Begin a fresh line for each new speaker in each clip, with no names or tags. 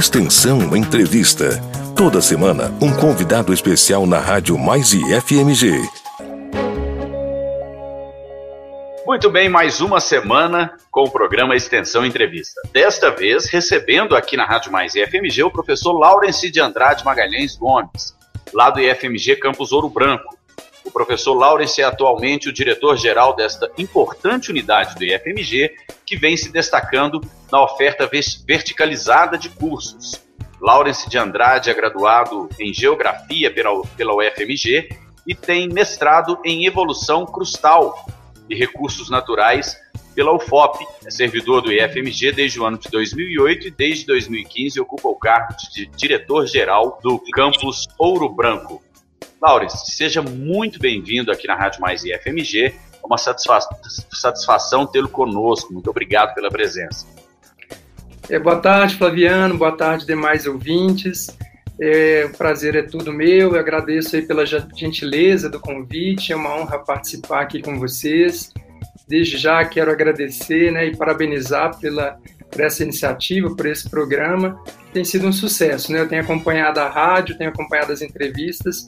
Extensão Entrevista. Toda semana, um convidado especial na Rádio Mais e FMG.
Muito bem, mais uma semana com o programa Extensão Entrevista. Desta vez, recebendo aqui na Rádio Mais e FMG o professor Laurence de Andrade Magalhães Gomes, lá do IFMG Campus Ouro Branco. O professor Laurence é atualmente o diretor-geral desta importante unidade do IFMG, que vem se destacando na oferta verticalizada de cursos. Laurence de Andrade é graduado em Geografia pela, pela UFMG e tem mestrado em Evolução Crustal e Recursos Naturais pela UFOP. É servidor do IFMG desde o ano de 2008 e desde 2015 ocupa o cargo de diretor-geral do campus Ouro Branco. Laurence, seja muito bem-vindo aqui na Rádio Mais IFMG. É uma satisfa satisfação tê-lo conosco. Muito obrigado pela presença.
É, boa tarde, Flaviano. Boa tarde, demais ouvintes. É, o prazer é tudo meu. Eu agradeço aí pela gentileza do convite. É uma honra participar aqui com vocês. Desde já quero agradecer né, e parabenizar pela, por essa iniciativa, por esse programa. Tem sido um sucesso. Né? Eu tenho acompanhado a rádio, tenho acompanhado as entrevistas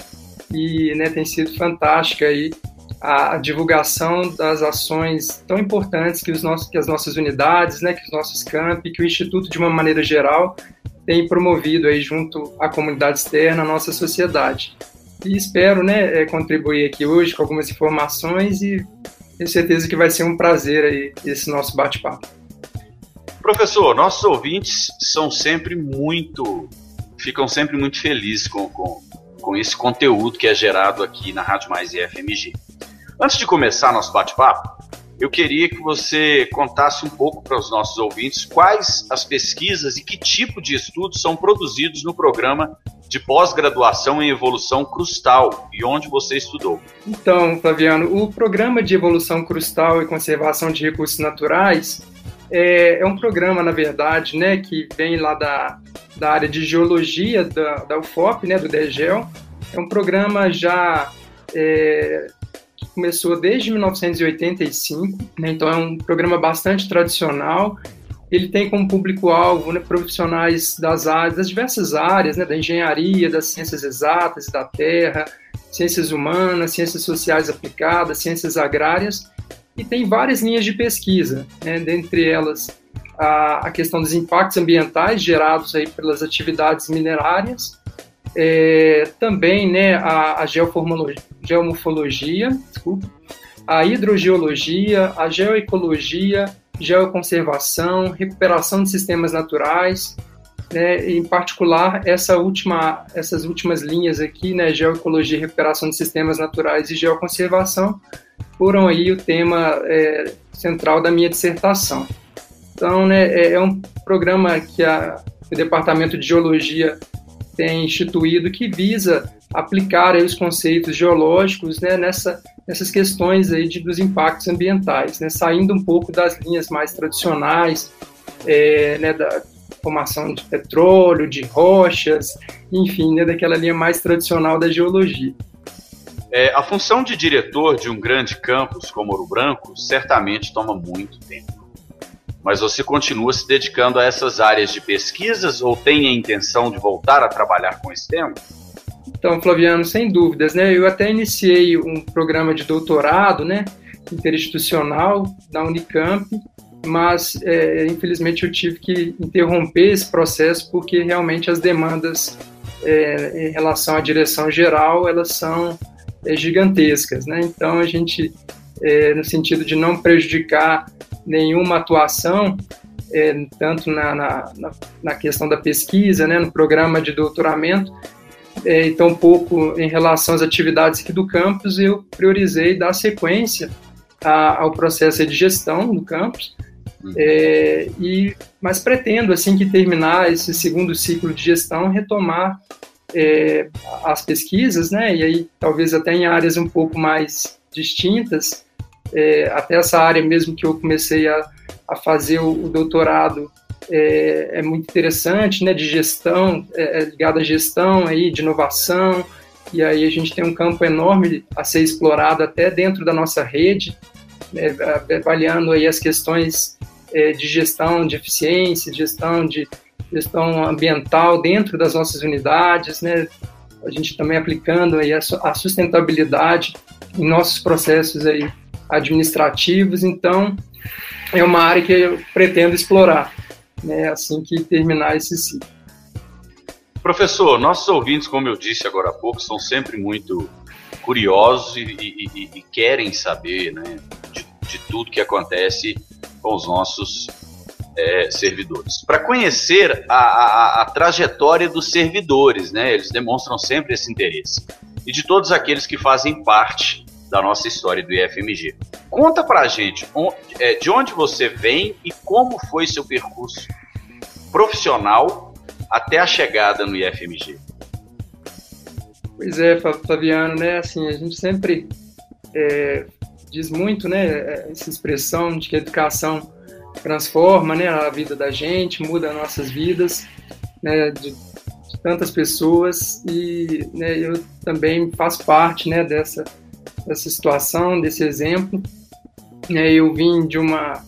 e né, tem sido fantástica aí a, divulgação das ações tão importantes que, os nossos, que as nossas unidades, né, que os nossos campi, que o Instituto, de uma maneira geral, tem promovido aí junto à comunidade externa, à nossa sociedade. E espero né, é, contribuir aqui hoje com algumas informações e tenho certeza que vai ser um prazer aí esse nosso bate-papo.
Professor, nossos ouvintes são sempre muito, ficam sempre muito felizes com, com, com esse conteúdo que é gerado aqui na Rádio Mais e FMG. Antes de começar nosso bate-papo, eu queria que você contasse um pouco para os nossos ouvintes quais as pesquisas e que tipo de estudos são produzidos no programa de pós-graduação em evolução crustal e onde você estudou.
Então, Flaviano, o programa de evolução crustal e conservação de recursos naturais é, é um programa, na verdade, né, que vem lá da, da área de geologia da, da UFOP, né, do DEGEL. É um programa já é, começou desde 1985, né, então é um programa bastante tradicional. Ele tem como público-alvo né, profissionais das áreas, das diversas áreas, né, da engenharia, das ciências exatas da terra, ciências humanas, ciências sociais aplicadas, ciências agrárias, e tem várias linhas de pesquisa, né, dentre elas a, a questão dos impactos ambientais gerados aí pelas atividades minerárias, é, também né, a, a geomorfologia, desculpa, a hidrogeologia, a geoecologia, geoconservação, recuperação de sistemas naturais, né, em particular essa última, essas últimas linhas aqui, né, geoecologia, recuperação de sistemas naturais e geoconservação, foram aí o tema é, central da minha dissertação. Então, né, é, é um programa que a, o Departamento de Geologia tem instituído que visa aplicar os conceitos geológicos né, nessa, nessas questões aí de, dos impactos ambientais, né, saindo um pouco das linhas mais tradicionais, é, né, da formação de petróleo, de rochas, enfim, né, daquela linha mais tradicional da geologia.
É, a função de diretor de um grande campus como Ouro Branco certamente toma muito tempo mas você continua se dedicando a essas áreas de pesquisas ou tem a intenção de voltar a trabalhar com esse tema?
Então, Flaviano, sem dúvidas, né? Eu até iniciei um programa de doutorado, né, interinstitucional da Unicamp, mas é, infelizmente eu tive que interromper esse processo porque realmente as demandas é, em relação à direção geral elas são é, gigantescas, né? Então a gente, é, no sentido de não prejudicar nenhuma atuação, é, tanto na, na, na, questão da pesquisa, né, no programa de doutoramento, é, e tão pouco em relação às atividades aqui do campus, eu priorizei dar sequência a, ao processo de gestão do campus, uhum. é, e, mas pretendo, assim que terminar esse segundo ciclo de gestão, retomar é, as pesquisas, né, e aí talvez até em áreas um pouco mais distintas, é, até essa área mesmo que eu comecei a, a fazer o, o doutorado é, é, muito interessante, né, de gestão, é, é, ligado à gestão aí, de inovação, e aí a gente tem um campo enorme a ser explorado até dentro da nossa rede, né, avaliando aí as questões é, de gestão de eficiência, de gestão de, gestão ambiental dentro das nossas unidades, né? A gente também aplicando aí a sustentabilidade em nossos processos aí administrativos. Então, é uma área que eu pretendo explorar, né? Assim que terminar esse ciclo.
Professor, nossos ouvintes, como eu disse agora há pouco, são sempre muito curiosos e, e, e, e querem saber né, de, de, tudo que acontece com os nossos é, servidores. Para conhecer a, a, a, trajetória dos servidores, né, eles demonstram sempre esse interesse. E de todos aqueles que fazem parte da nossa história do IFMG. Conta para a gente é, de onde você vem e como foi seu percurso profissional até a chegada no IFMG.
Pois é, Fabiano, né? Assim, a gente sempre é, diz muito, né? Essa expressão de que a educação transforma, né? A vida da gente, muda nossas vidas, né? De, de tantas pessoas e né, eu também faço parte, né? Dessa dessa situação, desse exemplo. É, eu vim de uma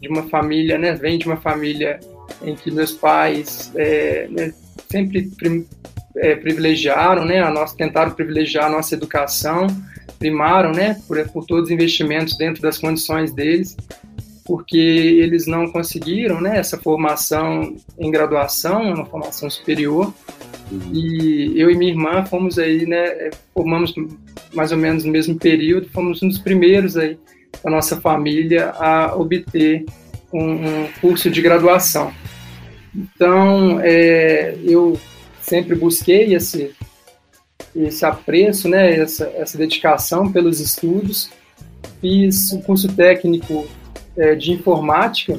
de uma família, né? Vem de uma família em que meus pais é, né, sempre é, privilegiaram, né, a nossa, tentaram privilegiar a nossa educação, primaram, né, por, por todos os investimentos dentro das condições deles, porque eles não conseguiram, né, essa formação em graduação, uma formação superior, e eu e minha irmã fomos aí, né, formamos mais ou menos no mesmo período, fomos um dos primeiros aí da nossa família a obter um, um curso de graduação. Então, é, eu sempre busquei esse, esse apreço, né, essa, essa dedicação pelos estudos. Fiz o um curso técnico é, de informática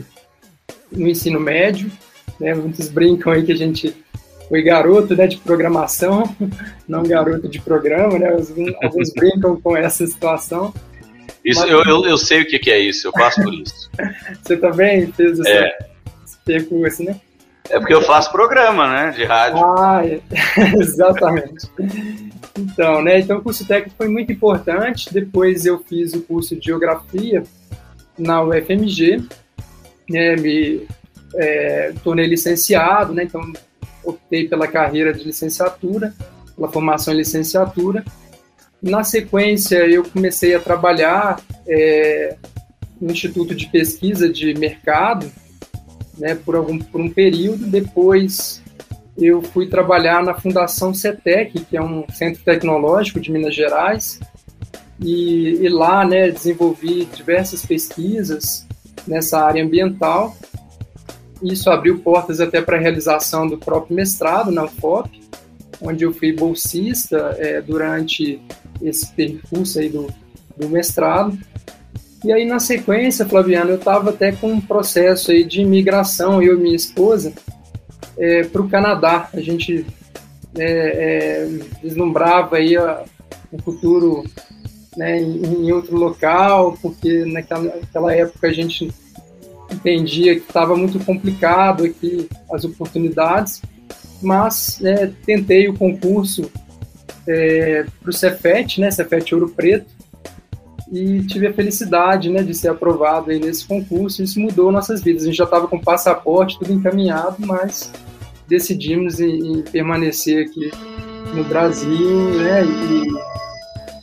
no ensino médio. Né, muitos brincam aí que a gente foi garoto né, de programação, não garoto de programa, né? Alguns, brincam com essa situação.
Isso, Mas, eu, eu, eu, sei o que, que, é isso, eu passo por isso.
Você também fez esse, é. esse percurso, né?
É porque eu faço programa, né, de rádio.
Ah, é. exatamente. Então, né, então o curso técnico foi muito importante. Depois eu fiz o curso de Geografia na UFMG, né, me é, tornei licenciado, né, então optei pela carreira de licenciatura, pela formação em licenciatura. Na sequência, eu comecei a trabalhar é, no Instituto de Pesquisa de Mercado, né, por, algum, por um período. Depois eu fui trabalhar na Fundação CETEC, que é um centro tecnológico de Minas Gerais, e, e lá né, desenvolvi diversas pesquisas nessa área ambiental. Isso abriu portas até para a realização do próprio mestrado na UFOP, onde eu fui bolsista é, durante esse percurso aí do, do mestrado. E aí, na sequência, Flaviano, eu estava até com um processo aí de imigração, eu e minha esposa, é, para o Canadá. A gente é, é, vislumbrava aí a, um futuro né, em, outro local, porque naquela, naquela época a gente entendia que estava muito complicado aqui as oportunidades, mas é, tentei o concurso é, para o Cefet, né, Cefet Ouro Preto, e tive a felicidade né, de ser aprovado aí nesse concurso. Isso mudou nossas vidas. A gente já estava com passaporte, tudo encaminhado, mas decidimos em, em permanecer aqui no Brasil, né? E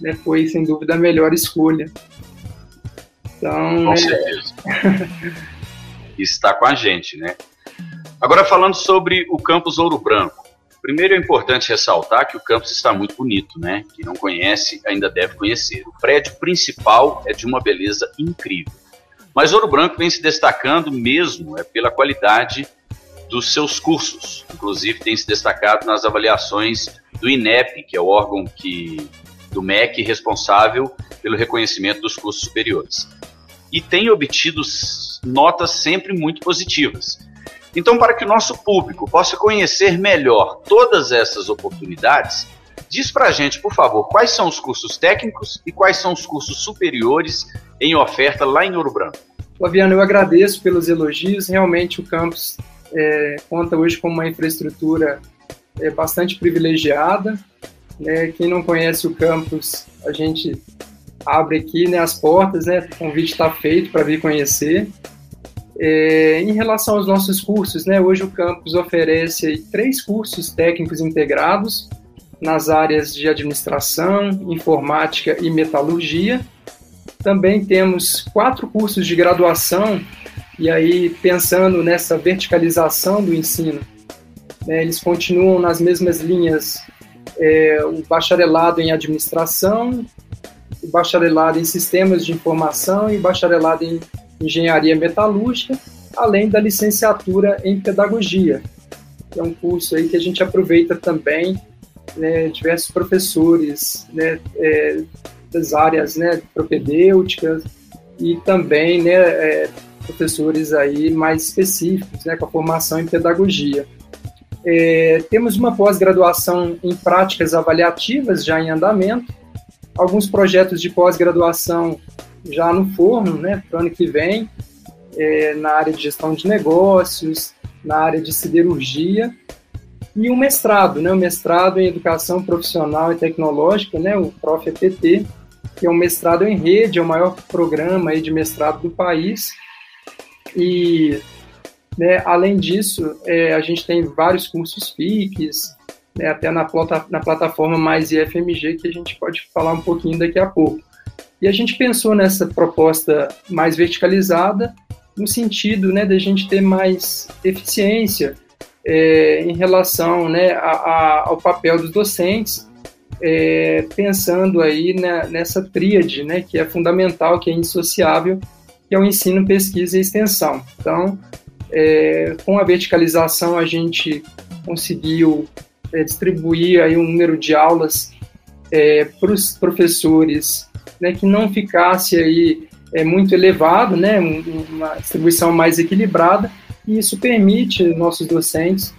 né, foi sem dúvida a melhor escolha.
Então, com é... certeza. Está com a gente, né? Agora falando sobre o campus Ouro Branco. Primeiro é importante ressaltar que o campus está muito bonito, né? Quem não conhece ainda deve conhecer. O prédio principal é de uma beleza incrível. Mas Ouro Branco vem se destacando mesmo é pela qualidade dos seus cursos. Inclusive tem se destacado nas avaliações do INEP, que é o órgão que do MEC responsável pelo reconhecimento dos cursos superiores. E tem obtido notas sempre muito positivas. Então, para que o nosso público possa conhecer melhor todas essas oportunidades, diz para a gente, por favor, quais são os cursos técnicos e quais são os cursos superiores em oferta lá em Ouro Branco.
Flaviano, eu agradeço pelos elogios. Realmente, o campus é, conta hoje com uma infraestrutura é, bastante privilegiada. Né? Quem não conhece o campus, a gente abre aqui né, as portas, né? o convite está feito para vir conhecer. É, em relação aos nossos cursos, né, hoje o campus oferece aí, três cursos técnicos integrados nas áreas de administração, informática e metalurgia. Também temos quatro cursos de graduação, e aí pensando nessa verticalização do ensino, né, eles continuam nas mesmas linhas, é, o bacharelado em administração, o bacharelado em sistemas de informação e bacharelado em engenharia metalúrgica, além da licenciatura em pedagogia, é um curso aí que a gente aproveita também né, diversos professores né, é, das áreas né, propedêuticas e também né, é, professores aí mais específicos, né, com a formação em pedagogia. É, temos uma pós-graduação em práticas avaliativas já em andamento, alguns projetos de pós-graduação já no forno, né, para o ano que vem, é, na área de gestão de negócios, na área de siderurgia, e um mestrado, né, um mestrado em educação profissional e tecnológica, né, o ProfEPT, que é um mestrado em rede, é o maior programa aí de mestrado do país, e né, além disso, é, a gente tem vários cursos FICs, né, até na, plata, na plataforma Mais IFMG, que a gente pode falar um pouquinho daqui a pouco. E a gente pensou nessa proposta mais verticalizada, no sentido né, da gente ter mais eficiência é, em relação né, a, a, ao papel dos docentes, é, pensando aí nessa tríade, né, que é fundamental, que é indissociável, que é o ensino, pesquisa e extensão. Então, é, com a verticalização, a gente conseguiu é, distribuir aí um número de aulas é, para os professores né, que não ficasse aí é, muito elevado, né, uma distribuição mais equilibrada, e isso permite nossos docentes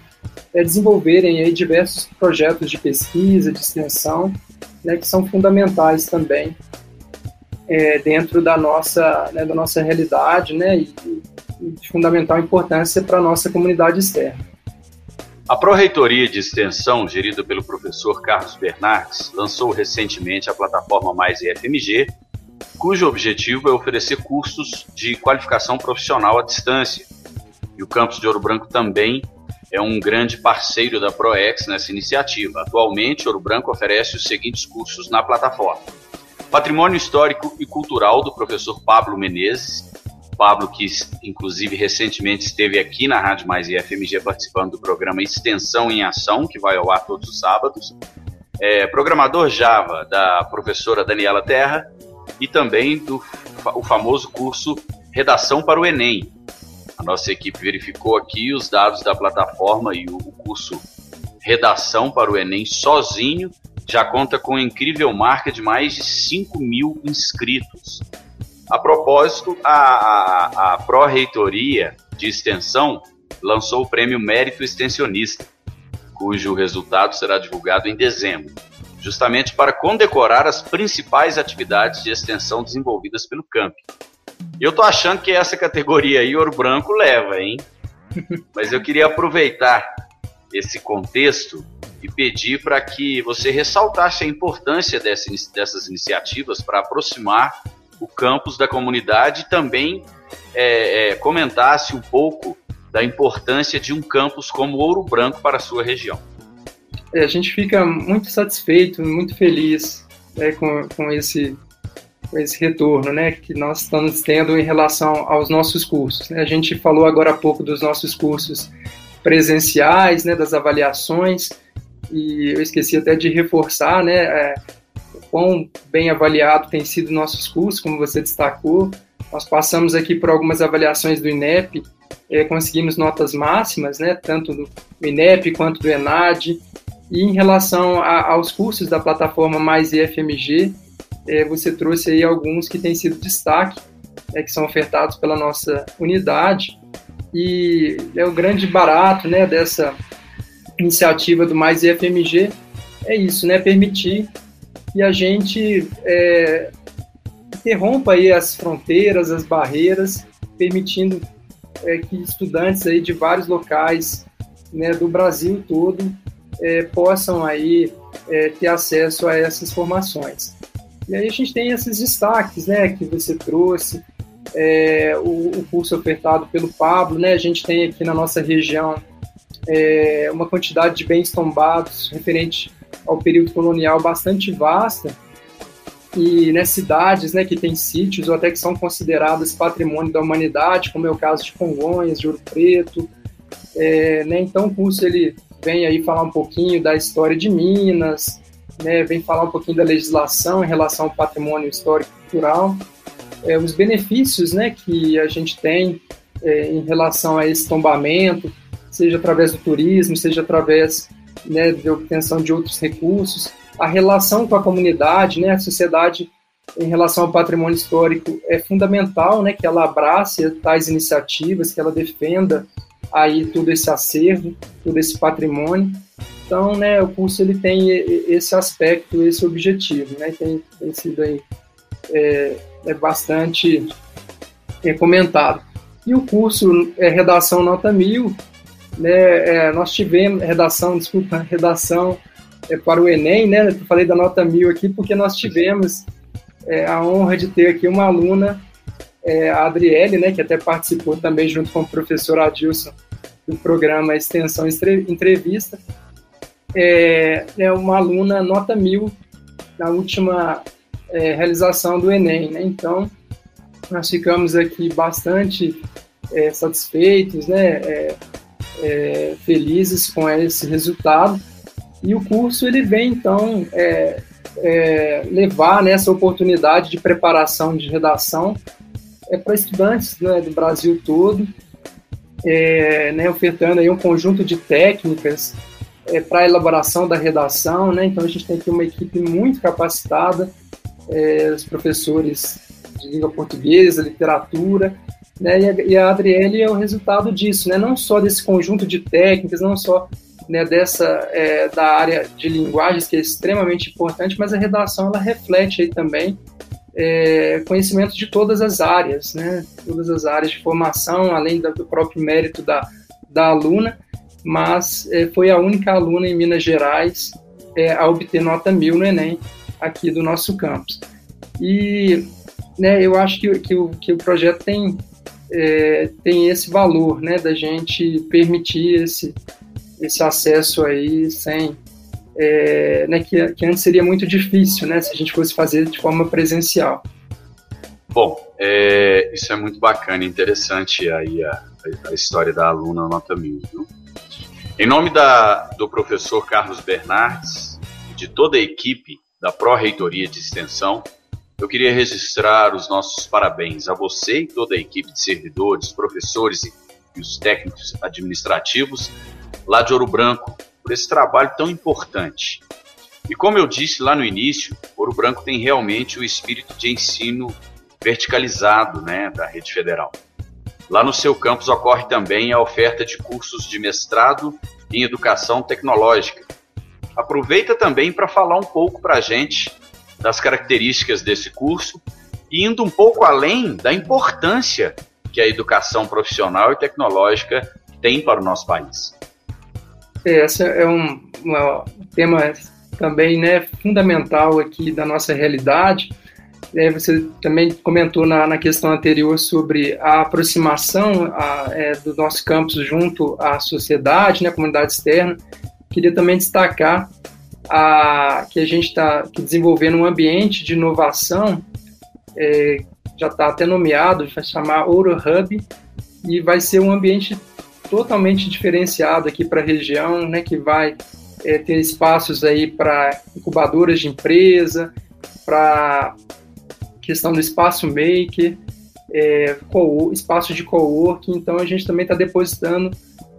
é, desenvolverem aí diversos projetos de pesquisa, de extensão, né, que são fundamentais também é, dentro da nossa, né, da nossa realidade né, e, de fundamental importância para a nossa comunidade externa.
A Pró-Reitoria de Extensão, gerida pelo professor Carlos Bernardes, lançou recentemente a plataforma Mais IFMG, cujo objetivo é oferecer cursos de qualificação profissional à distância. E o campus de Ouro Branco também é um grande parceiro da ProEx nessa iniciativa. Atualmente, Ouro Branco oferece os seguintes cursos na plataforma: Patrimônio Histórico e Cultural do professor Pablo Menezes, Pablo, que inclusive recentemente esteve aqui na Rádio Mais e FMG participando do programa Extensão em Ação, que vai ao ar todos os sábados. É, programador Java, da professora Daniela Terra, e também do o famoso curso Redação para o Enem. A nossa equipe verificou aqui os dados da plataforma e o, curso Redação para o Enem sozinho já conta com incrível marca de mais de 5 mil inscritos. A propósito, a, a, a Pró-Reitoria de Extensão lançou o Prêmio Mérito Extensionista, cujo resultado será divulgado em dezembro, justamente para condecorar as principais atividades de extensão desenvolvidas pelo camp. Eu tô achando que essa categoria aí, Ouro Branco, leva, hein? Mas eu queria aproveitar esse contexto e pedir para que você ressaltasse a importância dessas iniciativas para aproximar o campus da comunidade também é, é, comentasse um pouco da importância de um campus como Ouro Branco para a sua região.
É, a gente fica muito satisfeito, muito feliz né, com, com, esse, com esse retorno né, que nós estamos tendo em relação aos nossos cursos. Né? A gente falou agora há pouco dos nossos cursos presenciais, né, das avaliações, e eu esqueci até de reforçar, né, é, quão bem avaliado tem sido nossos cursos, como você destacou. Nós passamos aqui por algumas avaliações do INEP, é, conseguimos notas máximas, né, tanto do INEP quanto do ENAD. E em relação a, aos cursos da plataforma Mais IFMG, é, você trouxe aí alguns que têm sido destaque, é, que são ofertados pela nossa unidade. E é o grande barato né, dessa iniciativa do Mais IFMG é isso, né, permitir que a gente é, interrompa aí as fronteiras, as barreiras, permitindo é, que estudantes aí de vários locais né, do Brasil todo é, possam aí é, ter acesso a essas formações. E aí a gente tem esses destaques né, que você trouxe, é, o, o, curso ofertado pelo Pablo, né? A gente tem aqui na nossa região é, uma quantidade de bens tombados referente ao período colonial bastante vasta e né, cidades né, que têm sítios ou até que são consideradas patrimônio da humanidade, como é o caso de Congonhas, de Ouro Preto. É, né, então o curso ele vem aí falar um pouquinho da história de Minas, né, vem falar um pouquinho da legislação em relação ao patrimônio histórico e cultural, é, os benefícios né, que a gente tem é, em relação a esse tombamento, seja através do turismo, seja através né, de obtenção de outros recursos, a relação com a comunidade, né, a sociedade em relação ao patrimônio histórico é fundamental, né, que ela abrace tais iniciativas, que ela defenda aí todo esse acervo, todo esse patrimônio. Então, né, o curso ele tem esse aspecto, esse objetivo, né, tem, tem sido aí é, é bastante comentado. E o curso é redação nota mil, né, é, nós tivemos redação, desculpa, redação é, para o Enem, né? Eu falei da nota mil aqui porque nós tivemos é, a honra de ter aqui uma aluna, é, a Adriele, né? Que até participou também junto com o professor Adilson do programa Extensão Entrevista. É, é uma aluna nota mil na última é, realização do Enem, né? Então, nós ficamos aqui bastante satisfeitos, né? É, felizes com esse resultado. E o curso ele vem então é, é, levar nessa né, oportunidade de preparação de redação é, para estudantes né, do Brasil todo, é, né, ofertando aí um conjunto de técnicas é, para a elaboração da redação. Né? Então a gente tem aqui uma equipe muito capacitada, é, os professores de língua portuguesa, literatura, né? E a, e a Adriele é o resultado disso, né? Não só desse conjunto de técnicas, não só né, dessa é, da área de linguagens que é extremamente importante, mas a redação ela reflete aí também é, conhecimento de todas as áreas, né? Todas as áreas de formação, além do próprio mérito da, da aluna, mas é, foi a única aluna em Minas Gerais é, a obter nota mil no Enem aqui do nosso campus. E né, eu acho que, que, o, que o projeto tem é, tem esse valor, né, da gente permitir esse, esse acesso aí sem, é, né, que, que antes seria muito difícil, né, se a gente fosse fazer de forma presencial.
Bom, é, isso é muito bacana, interessante aí a, a história da aluna Nota Mil. Viu? Em nome da, do professor Carlos Bernardes e de toda a equipe da Pró-Reitoria de Extensão, eu queria registrar os nossos parabéns a você e toda a equipe de servidores, professores e os técnicos administrativos lá de Ouro Branco por esse trabalho tão importante. E como eu disse lá no início, Ouro Branco tem realmente o espírito de ensino verticalizado né, da rede federal. Lá no seu campus ocorre também a oferta de cursos de mestrado em educação tecnológica. Aproveita também para falar um pouco para a gente das características desse curso e indo um pouco além da importância que a educação profissional e tecnológica tem para o nosso país.
Esse é um, um tema também né, fundamental aqui da nossa realidade. É, você também comentou na, na, questão anterior sobre a aproximação a, é, do nosso campus junto à sociedade, né, à comunidade externa. Queria também destacar a, que a gente está desenvolvendo um ambiente de inovação, é, já está até nomeado, vai chamar Ouro Hub, e vai ser um ambiente totalmente diferenciado aqui para a região, né, que vai é, ter espaços aí para incubadoras de empresa, para questão do espaço maker, é, espaço de coworking, então a gente também está depositando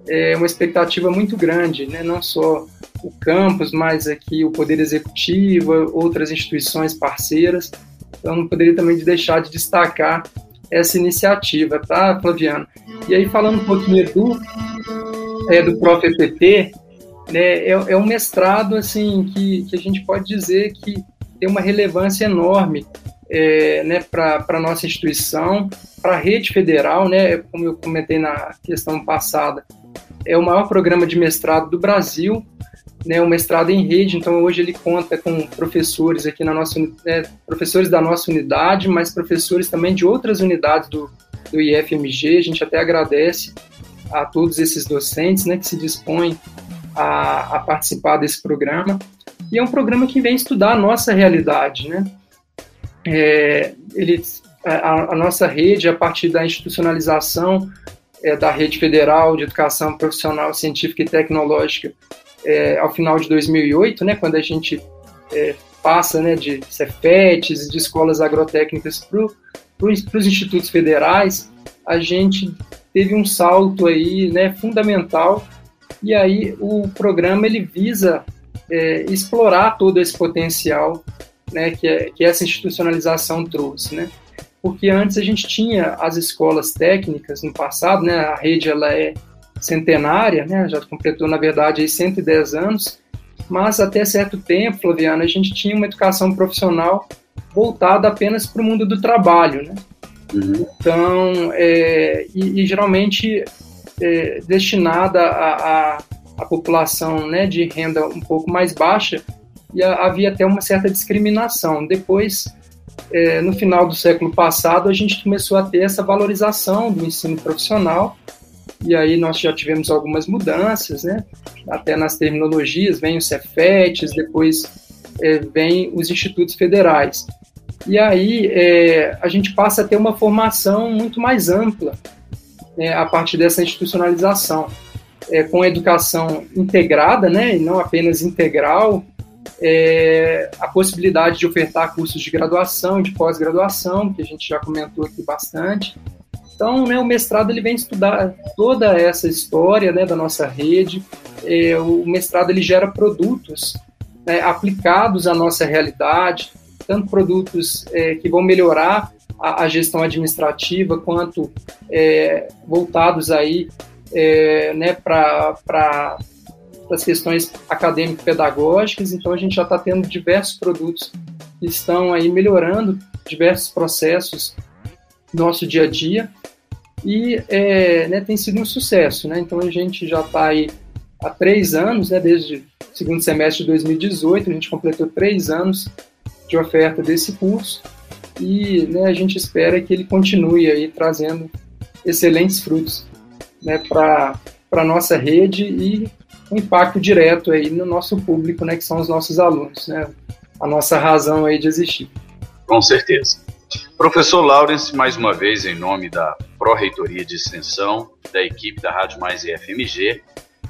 é, uma expectativa muito grande, né? não só o campus, mas aqui o Poder Executivo, outras instituições parceiras. Então, não poderia também deixar de destacar essa iniciativa, tá, Flaviano? E aí, falando um pouquinho do, é, do Prof. EPT, né, é, é um mestrado assim, que, que a gente pode dizer que tem uma relevância enorme é, né, para a nossa instituição, para a rede federal, né, como eu comentei na questão passada, é o maior programa de mestrado do Brasil, né, o mestrado em rede, então hoje ele conta com professores aqui na nossa, né, professores da nossa unidade, mas professores também de outras unidades do, do IFMG, a gente até agradece a todos esses docentes, né, que se dispõem a, a participar desse programa, e é um programa que vem estudar a nossa realidade, né, é, ele, a, a, nossa rede, a partir da institucionalização é, da rede federal de educação profissional, científica e tecnológica, é, ao final de 2008, né, quando a gente é, passa né, de Cefetes, de escolas agrotécnicas para os institutos federais, a gente teve um salto aí, né, fundamental, e aí o programa ele visa é, explorar todo esse potencial né, que, é, que essa institucionalização trouxe, né? Porque antes a gente tinha as escolas técnicas no passado, né? A rede ela é centenária, né? Já completou, na verdade, aí 110 anos, mas até certo tempo, Flaviana, a gente tinha uma educação profissional voltada apenas para o mundo do trabalho, né? Uhum. Então, é, e, e, geralmente é, destinada à população né, de renda um pouco mais baixa, e a, havia até uma certa discriminação. Depois, é, no final do século passado, a gente começou a ter essa valorização do ensino profissional, e aí nós já tivemos algumas mudanças, né? Até nas terminologias, vem os Cefetes, depois é, vem os institutos federais. E aí é, a gente passa a ter uma formação muito mais ampla né, a partir dessa institucionalização, é, com a educação integrada, né, e não apenas integral, é, a possibilidade de ofertar cursos de graduação de pós-graduação, que a gente já comentou aqui bastante, então, né, o mestrado ele vem estudar toda essa história né, da nossa rede. É, o mestrado ele gera produtos né, aplicados à nossa realidade, tanto produtos é, que vão melhorar a, a, gestão administrativa, quanto é, voltados aí é, né, para as questões acadêmico-pedagógicas. Então, a gente já está tendo diversos produtos que estão aí melhorando diversos processos nosso dia a dia e é, né, tem sido um sucesso. Né? Então a gente já está aí há três anos, né, desde o segundo semestre de 2018, a gente completou três anos de oferta desse curso e né, a gente espera que ele continue aí trazendo excelentes frutos né, para a nossa rede e um impacto direto aí no nosso público, né, que são os nossos alunos, né, a nossa razão aí de existir.
Com certeza. Professor Lawrence, mais uma vez, em nome da Pró-Reitoria de Extensão, da equipe da Rádio Mais e FMG,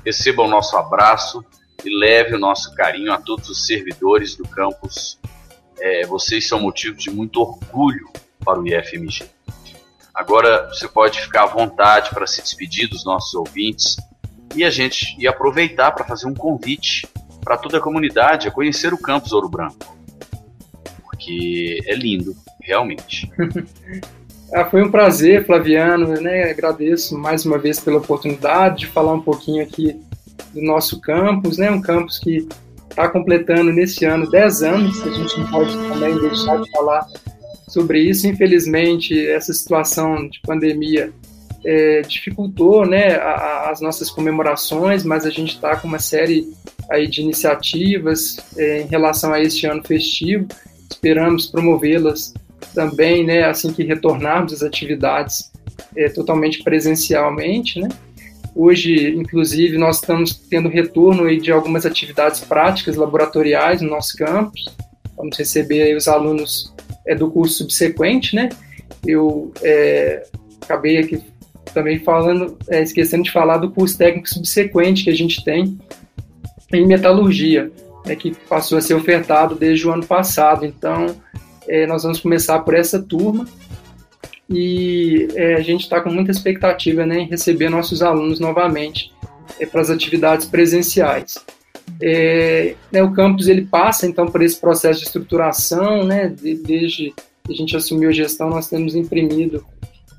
receba o nosso abraço e leve o nosso carinho a todos os servidores do campus. É, vocês são motivo de muito orgulho para o IFMG. Agora você pode ficar à vontade para se despedir dos nossos ouvintes e a gente e aproveitar para fazer um convite para toda a comunidade a conhecer o campus Ouro Branco, porque é lindo, realmente.
ah, foi um prazer, Flaviano, né? Agradeço mais uma vez pela oportunidade de falar um pouquinho aqui do nosso campus, né? Um campus que está completando nesse ano 10 anos, a gente não pode também deixar de falar sobre isso. Infelizmente, essa situação de pandemia é, dificultou né, a, as nossas comemorações, mas a gente está com uma série aí de iniciativas é, em relação a este ano festivo. Esperamos promovê-las também, né, assim que retornarmos às atividades é, totalmente presencialmente, né? Hoje, inclusive, nós estamos tendo retorno aí de algumas atividades práticas laboratoriais no nosso campus. Vamos receber os alunos é, do curso subsequente, né? Eu é, acabei aqui também falando, é, esquecendo de falar do curso técnico subsequente que a gente tem em metalurgia, né, que passou a ser ofertado desde o ano passado. Então, é, nós vamos começar por essa turma e é, a gente está com muita expectativa né, em receber nossos alunos novamente é, para as atividades presenciais. É, né, o campus ele passa então por esse processo de estruturação, né, de, desde que a gente assumiu a gestão, nós temos imprimido,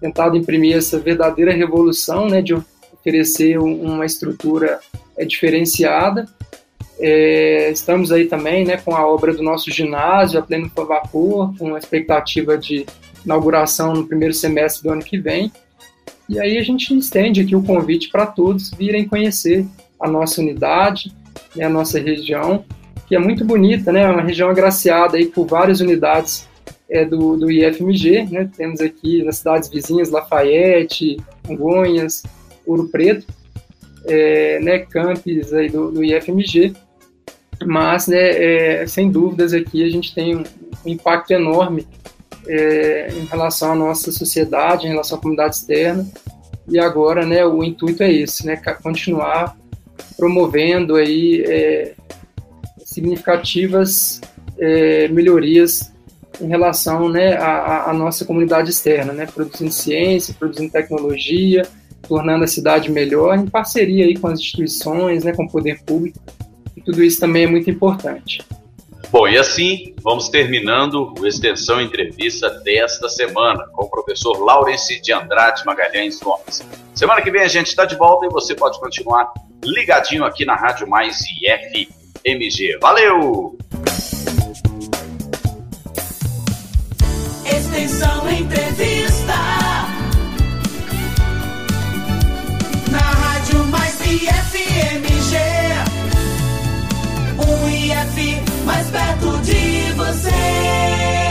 tentado imprimir essa verdadeira revolução, né, de oferecer uma estrutura é, diferenciada é, estamos aí também né, com a obra do nosso ginásio a pleno vapor, com a expectativa de inauguração no primeiro semestre do ano que vem. E aí a gente estende aqui o convite para todos virem conhecer a nossa unidade, né, a nossa região, que é muito bonita, né, é uma região agraciada aí por várias unidades é, do, do IFMG, né, temos aqui nas cidades vizinhas Lafayette, Congonhas, Ouro Preto, é, né, campos aí do, do IFMG, mas, né, é, sem dúvidas aqui a gente tem um, um impacto enorme é, em relação à nossa sociedade, em relação à comunidade externa, e agora, né, o intuito é esse, né, continuar promovendo aí é, significativas é, melhorias em relação, né, à, à, nossa comunidade externa, né, produzindo ciência, produzindo tecnologia, tornando a cidade melhor, em parceria aí com as instituições, né, com o poder público, e tudo isso também é muito importante.
Bom, e assim vamos terminando o Extensão Entrevista desta semana com o professor Laurence de Andrade Magalhães Gomes. Semana que vem a gente está de volta e você pode continuar ligadinho aqui na Rádio Mais IFMG. Valeu!
Atenção Entrevista. Na Rádio Mais IFMG. Um IF mais perto de você.